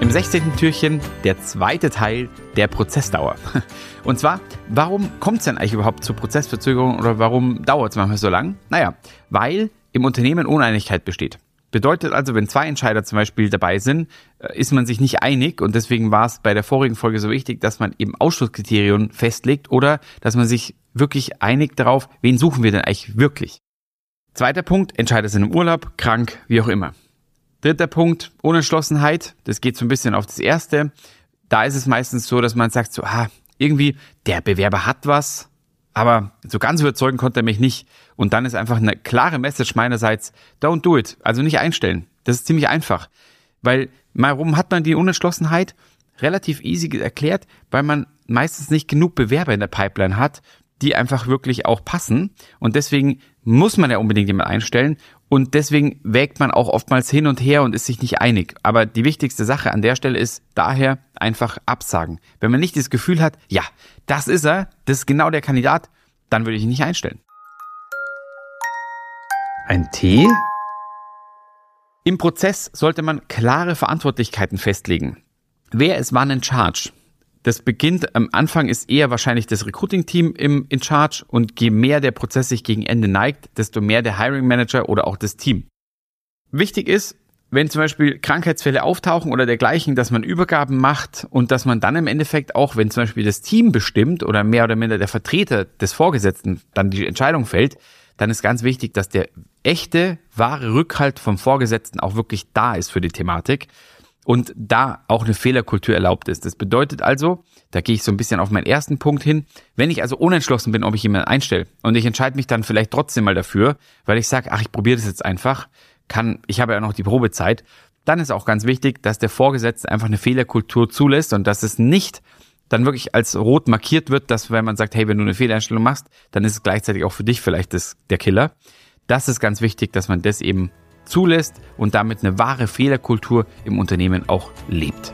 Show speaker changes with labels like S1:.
S1: im 16. Türchen der zweite Teil der Prozessdauer. Und zwar, warum kommt es denn eigentlich überhaupt zur Prozessverzögerung oder warum dauert es manchmal so lang? Naja, weil im Unternehmen Uneinigkeit besteht. Bedeutet also, wenn zwei Entscheider zum Beispiel dabei sind, äh, ist man sich nicht einig und deswegen war es bei der vorigen Folge so wichtig, dass man eben Ausschlusskriterien festlegt oder dass man sich wirklich einigt darauf, wen suchen wir denn eigentlich wirklich. Zweiter Punkt, Entscheider sind im Urlaub, krank, wie auch immer. Dritter Punkt, Unentschlossenheit, das geht so ein bisschen auf das erste. Da ist es meistens so, dass man sagt so, ah, irgendwie, der Bewerber hat was, aber so ganz überzeugen konnte er mich nicht. Und dann ist einfach eine klare Message meinerseits, don't do it. Also nicht einstellen. Das ist ziemlich einfach. Weil, warum hat man die Unentschlossenheit? Relativ easy erklärt, weil man meistens nicht genug Bewerber in der Pipeline hat, die einfach wirklich auch passen. Und deswegen muss man ja unbedingt jemand einstellen. Und deswegen wägt man auch oftmals hin und her und ist sich nicht einig. Aber die wichtigste Sache an der Stelle ist daher einfach absagen. Wenn man nicht das Gefühl hat, ja, das ist er, das ist genau der Kandidat, dann würde ich ihn nicht einstellen.
S2: Ein Tee?
S1: Im Prozess sollte man klare Verantwortlichkeiten festlegen. Wer ist wann in Charge? Das beginnt am Anfang ist eher wahrscheinlich das Recruiting-Team im in Charge und je mehr der Prozess sich gegen Ende neigt, desto mehr der Hiring Manager oder auch das Team. Wichtig ist, wenn zum Beispiel Krankheitsfälle auftauchen oder dergleichen, dass man Übergaben macht und dass man dann im Endeffekt auch, wenn zum Beispiel das Team bestimmt oder mehr oder minder der Vertreter des Vorgesetzten dann die Entscheidung fällt, dann ist ganz wichtig, dass der echte, wahre Rückhalt vom Vorgesetzten auch wirklich da ist für die Thematik und da auch eine Fehlerkultur erlaubt ist. Das bedeutet also, da gehe ich so ein bisschen auf meinen ersten Punkt hin, wenn ich also unentschlossen bin, ob ich jemanden einstelle und ich entscheide mich dann vielleicht trotzdem mal dafür, weil ich sage, ach, ich probiere das jetzt einfach, kann, ich habe ja noch die Probezeit, dann ist auch ganz wichtig, dass der Vorgesetzte einfach eine Fehlerkultur zulässt und dass es nicht dann wirklich als rot markiert wird, dass wenn man sagt, hey, wenn du eine Fehleinstellung machst, dann ist es gleichzeitig auch für dich vielleicht das, der Killer. Das ist ganz wichtig, dass man das eben zulässt und damit eine wahre Fehlerkultur im Unternehmen auch lebt.